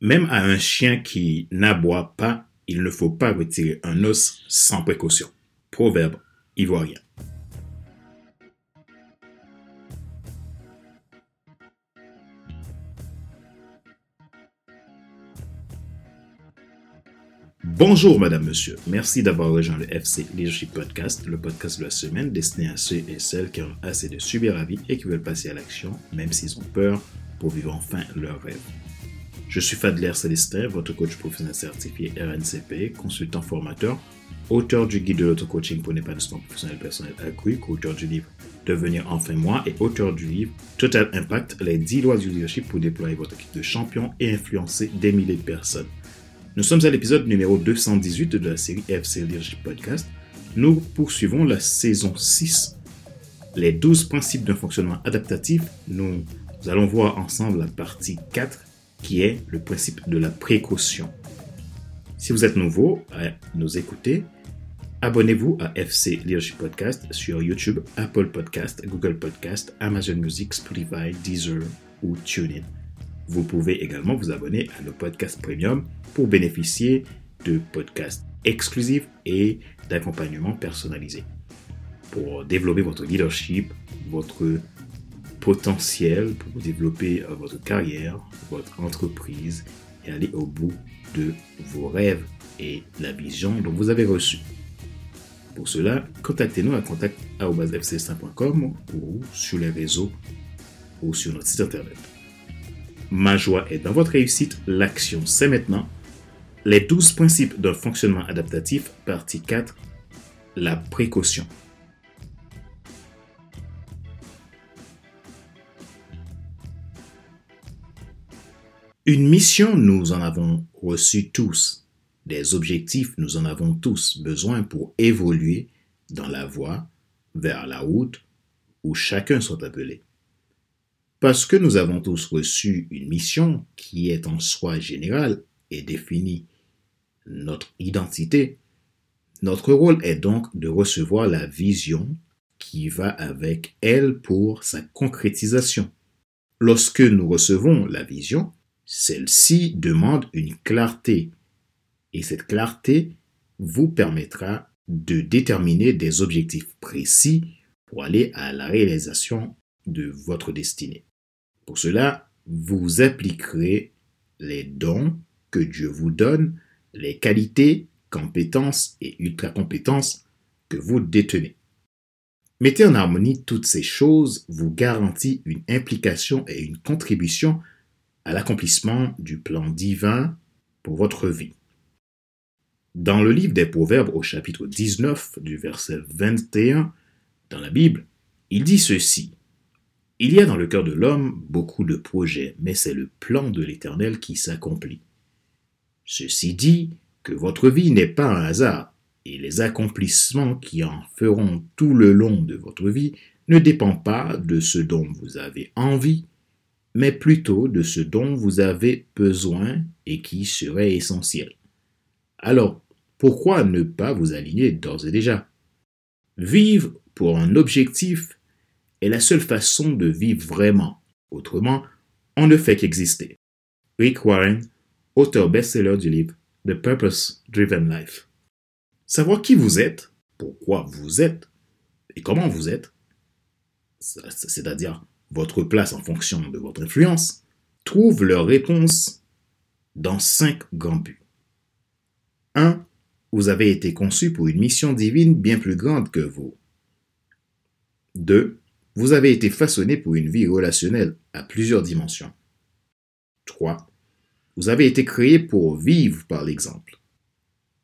Même à un chien qui n'aboie pas, il ne faut pas retirer un os sans précaution. Proverbe ivoirien. Bonjour Madame, Monsieur. Merci d'avoir rejoint le FC Leadership Podcast, le podcast de la semaine destiné à ceux et celles qui ont assez de subir la vie et qui veulent passer à l'action, même s'ils ont peur, pour vivre enfin leur rêve. Je suis Fadler Célestin, votre coach professionnel certifié RNCP, consultant formateur, auteur du guide de l'auto-coaching pour l'épanouissement professionnel personnel accru, auteur du livre Devenir enfin moi et auteur du livre Total Impact, les 10 lois du leadership pour déployer votre équipe de champions et influencer des milliers de personnes. Nous sommes à l'épisode numéro 218 de la série FC Leadership Podcast. Nous poursuivons la saison 6, les 12 principes d'un fonctionnement adaptatif. Nous allons voir ensemble la partie 4 qui est le principe de la précaution. Si vous êtes nouveau à nous écouter, abonnez-vous à FC Leadership Podcast sur YouTube, Apple Podcast, Google Podcast, Amazon Music, Spotify, Deezer ou TuneIn. Vous pouvez également vous abonner à nos podcasts premium pour bénéficier de podcasts exclusifs et d'accompagnement personnalisé. Pour développer votre leadership, votre potentiel pour développer euh, votre carrière, votre entreprise et aller au bout de vos rêves et la vision dont vous avez reçu. Pour cela, contactez-nous à contact.fc5.com ou sur les réseaux ou sur notre site internet. Ma joie est dans votre réussite, l'action c'est maintenant. Les 12 principes d'un fonctionnement adaptatif, partie 4, la précaution. Une mission, nous en avons reçu tous. Des objectifs, nous en avons tous besoin pour évoluer dans la voie vers la route où chacun soit appelé. Parce que nous avons tous reçu une mission qui est en soi générale et définit notre identité, notre rôle est donc de recevoir la vision qui va avec elle pour sa concrétisation. Lorsque nous recevons la vision, celle-ci demande une clarté et cette clarté vous permettra de déterminer des objectifs précis pour aller à la réalisation de votre destinée. Pour cela, vous appliquerez les dons que Dieu vous donne, les qualités, compétences et ultra-compétences que vous détenez. Mettez en harmonie toutes ces choses vous garantit une implication et une contribution à l'accomplissement du plan divin pour votre vie. Dans le livre des Proverbes au chapitre 19 du verset 21 dans la Bible, il dit ceci. Il y a dans le cœur de l'homme beaucoup de projets, mais c'est le plan de l'Éternel qui s'accomplit. Ceci dit que votre vie n'est pas un hasard, et les accomplissements qui en feront tout le long de votre vie ne dépendent pas de ce dont vous avez envie, mais plutôt de ce dont vous avez besoin et qui serait essentiel. Alors, pourquoi ne pas vous aligner d'ores et déjà? Vivre pour un objectif est la seule façon de vivre vraiment. Autrement, on ne fait qu'exister. Rick Warren, auteur best-seller du livre The Purpose Driven Life. Savoir qui vous êtes, pourquoi vous êtes et comment vous êtes, c'est-à-dire votre place en fonction de votre influence, trouvent leur réponse dans cinq grands buts. 1. Vous avez été conçu pour une mission divine bien plus grande que vous. 2. Vous avez été façonné pour une vie relationnelle à plusieurs dimensions. 3. Vous avez été créé pour vivre par l'exemple.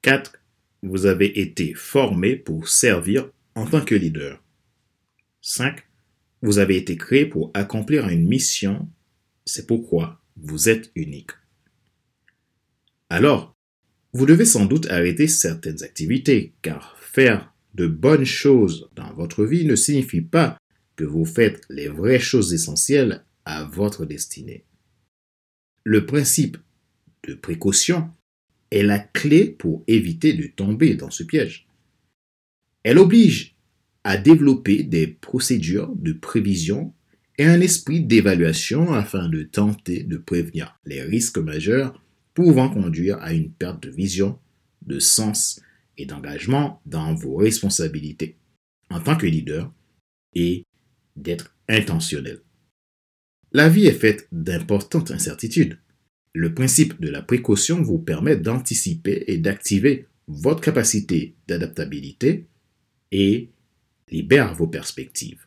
4. Vous avez été formé pour servir en tant que leader. 5. Vous avez été créé pour accomplir une mission, c'est pourquoi vous êtes unique. Alors, vous devez sans doute arrêter certaines activités, car faire de bonnes choses dans votre vie ne signifie pas que vous faites les vraies choses essentielles à votre destinée. Le principe de précaution est la clé pour éviter de tomber dans ce piège. Elle oblige à développer des procédures de prévision et un esprit d'évaluation afin de tenter de prévenir les risques majeurs pouvant conduire à une perte de vision, de sens et d'engagement dans vos responsabilités en tant que leader et d'être intentionnel. La vie est faite d'importantes incertitudes. Le principe de la précaution vous permet d'anticiper et d'activer votre capacité d'adaptabilité et libère vos perspectives.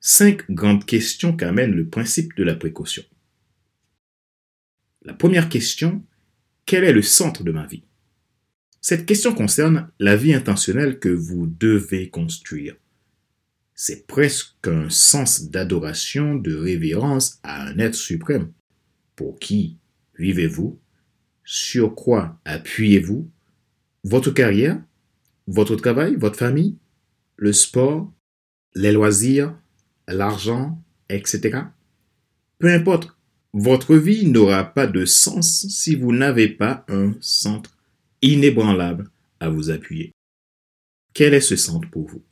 Cinq grandes questions qu'amène le principe de la précaution. La première question, quel est le centre de ma vie? Cette question concerne la vie intentionnelle que vous devez construire. C'est presque un sens d'adoration, de révérence à un être suprême. Pour qui vivez-vous? Sur quoi appuyez-vous? Votre carrière? Votre travail? Votre famille? Le sport Les loisirs L'argent Etc. Peu importe votre vie n'aura pas de sens si vous n'avez pas un centre inébranlable à vous appuyer. Quel est ce centre pour vous?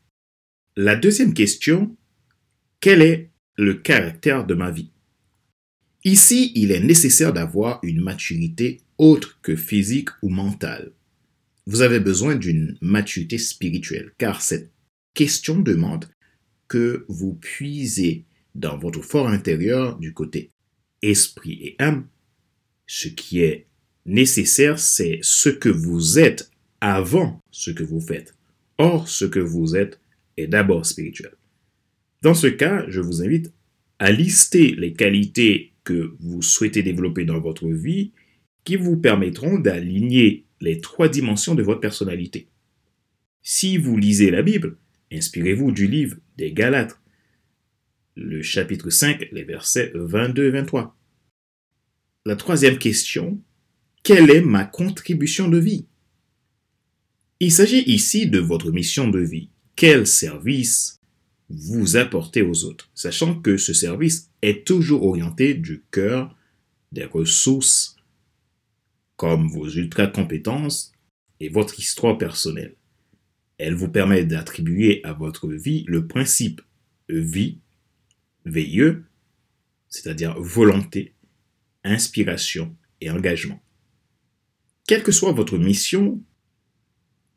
La deuxième question, quel est le caractère de ma vie? Ici, il est nécessaire d'avoir une maturité autre que physique ou mentale. Vous avez besoin d'une maturité spirituelle, car cette question demande que vous puisez dans votre fort intérieur du côté esprit et âme, ce qui est nécessaire, c'est ce que vous êtes avant ce que vous faites. Or, ce que vous êtes est d'abord spirituel. Dans ce cas, je vous invite à lister les qualités que vous souhaitez développer dans votre vie qui vous permettront d'aligner les trois dimensions de votre personnalité. Si vous lisez la Bible, inspirez-vous du livre des Galates le chapitre 5, les versets 22 et 23. La troisième question, quelle est ma contribution de vie? Il s'agit ici de votre mission de vie. Quel service vous apportez aux autres, sachant que ce service est toujours orienté du cœur, des ressources, comme vos ultra-compétences et votre histoire personnelle. Elle vous permet d'attribuer à votre vie le principe vie VIE, c'est-à-dire volonté, inspiration et engagement. Quelle que soit votre mission,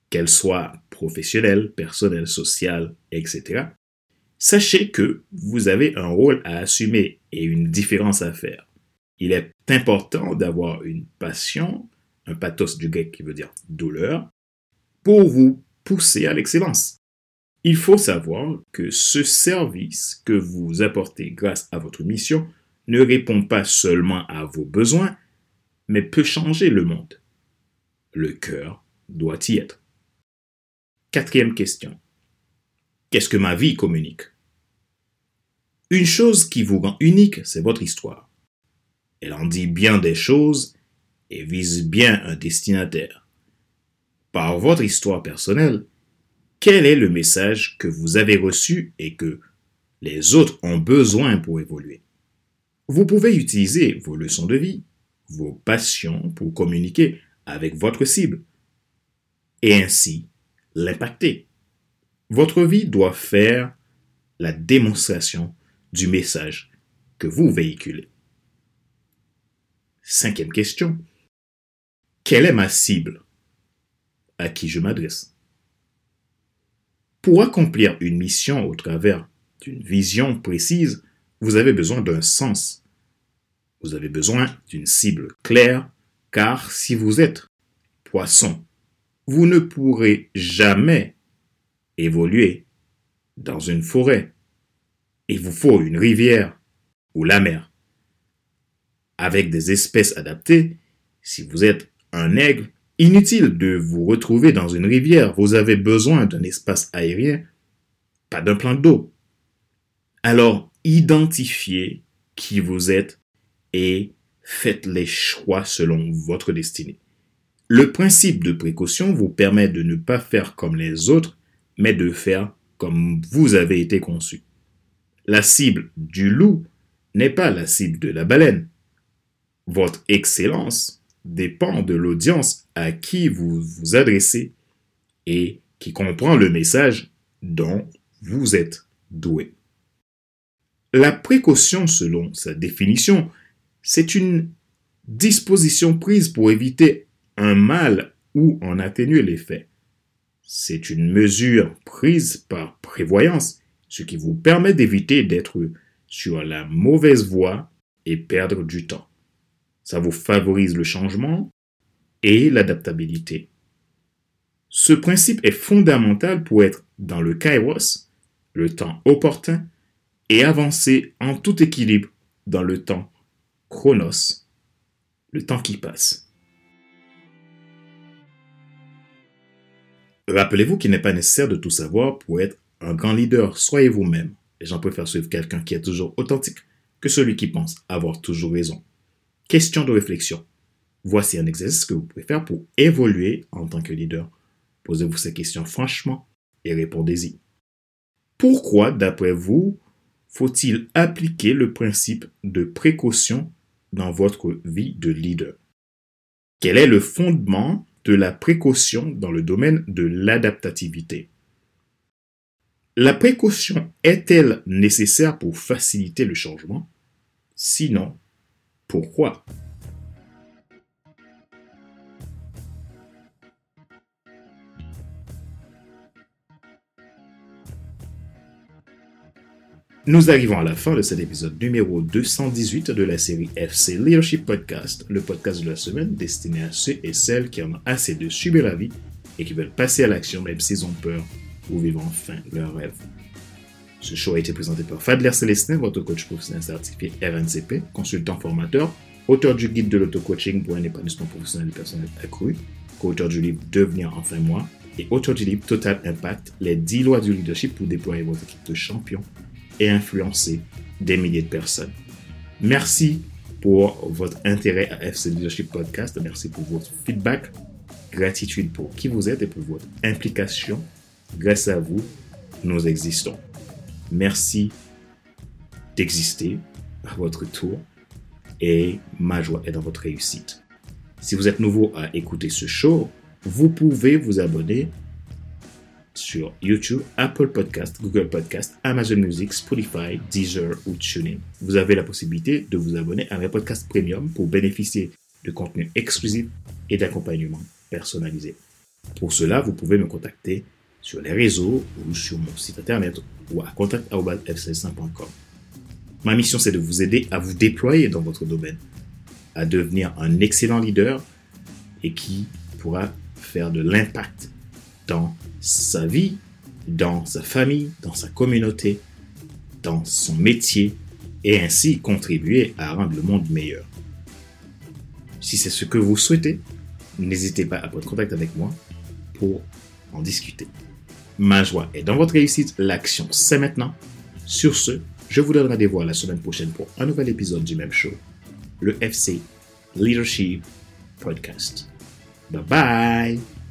qu'elle soit professionnelle, personnelle, sociale, etc., sachez que vous avez un rôle à assumer et une différence à faire. Il est important d'avoir une passion, un pathos du grec qui veut dire douleur, pour vous pousser à l'excellence. Il faut savoir que ce service que vous apportez grâce à votre mission ne répond pas seulement à vos besoins, mais peut changer le monde. Le cœur doit y être. Quatrième question. Qu'est-ce que ma vie communique? Une chose qui vous rend unique, c'est votre histoire. Elle en dit bien des choses et vise bien un destinataire. Par votre histoire personnelle, quel est le message que vous avez reçu et que les autres ont besoin pour évoluer? Vous pouvez utiliser vos leçons de vie, vos passions pour communiquer avec votre cible et ainsi l'impacter. Votre vie doit faire la démonstration du message que vous véhiculez. Cinquième question. Quelle est ma cible? À qui je m'adresse pour accomplir une mission au travers d'une vision précise, vous avez besoin d'un sens. Vous avez besoin d'une cible claire, car si vous êtes poisson, vous ne pourrez jamais évoluer dans une forêt. Il vous faut une rivière ou la mer. Avec des espèces adaptées, si vous êtes un aigle, Inutile de vous retrouver dans une rivière, vous avez besoin d'un espace aérien, pas d'un plan d'eau. Alors, identifiez qui vous êtes et faites les choix selon votre destinée. Le principe de précaution vous permet de ne pas faire comme les autres, mais de faire comme vous avez été conçu. La cible du loup n'est pas la cible de la baleine. Votre excellence dépend de l'audience à qui vous vous adressez et qui comprend le message dont vous êtes doué. La précaution, selon sa définition, c'est une disposition prise pour éviter un mal ou en atténuer l'effet. C'est une mesure prise par prévoyance, ce qui vous permet d'éviter d'être sur la mauvaise voie et perdre du temps. Ça vous favorise le changement? Et l'adaptabilité. Ce principe est fondamental pour être dans le kairos, le temps opportun, et avancer en tout équilibre dans le temps chronos, le temps qui passe. Rappelez-vous qu'il n'est pas nécessaire de tout savoir pour être un grand leader. Soyez vous-même. Les gens préfèrent suivre quelqu'un qui est toujours authentique que celui qui pense avoir toujours raison. Question de réflexion. Voici un exercice que vous pouvez faire pour évoluer en tant que leader. Posez-vous ces questions franchement et répondez-y. Pourquoi, d'après vous, faut-il appliquer le principe de précaution dans votre vie de leader? Quel est le fondement de la précaution dans le domaine de l'adaptativité? La précaution est-elle nécessaire pour faciliter le changement? Sinon, pourquoi? Nous arrivons à la fin de cet épisode numéro 218 de la série FC Leadership Podcast, le podcast de la semaine destiné à ceux et celles qui en ont assez de subir la vie et qui veulent passer à l'action même s'ils ont peur ou vivre enfin leur rêve. Ce show a été présenté par Fadler Célestin, votre coach professionnel certifié RNCP, consultant formateur, auteur du guide de l'auto-coaching pour un épanouissement professionnel et personnel accru, co-auteur du livre Devenir enfin moi et auteur du livre Total Impact, les 10 lois du leadership pour déployer votre équipe de champions et influencer des milliers de personnes. Merci pour votre intérêt à FC Leadership Podcast. Merci pour votre feedback. Gratitude pour qui vous êtes et pour votre implication. Grâce à vous, nous existons. Merci d'exister à votre tour et ma joie est dans votre réussite. Si vous êtes nouveau à écouter ce show, vous pouvez vous abonner sur YouTube, Apple Podcast, Google Podcast, Amazon Music, Spotify, Deezer ou TuneIn. Vous avez la possibilité de vous abonner à mes podcasts premium pour bénéficier de contenu exclusif et d'accompagnement personnalisé. Pour cela, vous pouvez me contacter sur les réseaux ou sur mon site internet ou à contact.fc100.com. Ma mission, c'est de vous aider à vous déployer dans votre domaine, à devenir un excellent leader et qui pourra faire de l'impact dans sa vie, dans sa famille, dans sa communauté, dans son métier et ainsi contribuer à rendre le monde meilleur. Si c'est ce que vous souhaitez, n'hésitez pas à prendre contact avec moi pour en discuter. Ma joie est dans votre réussite, l'action c'est maintenant. Sur ce, je vous donne rendez-vous la semaine prochaine pour un nouvel épisode du même show, le FC Leadership Podcast. Bye bye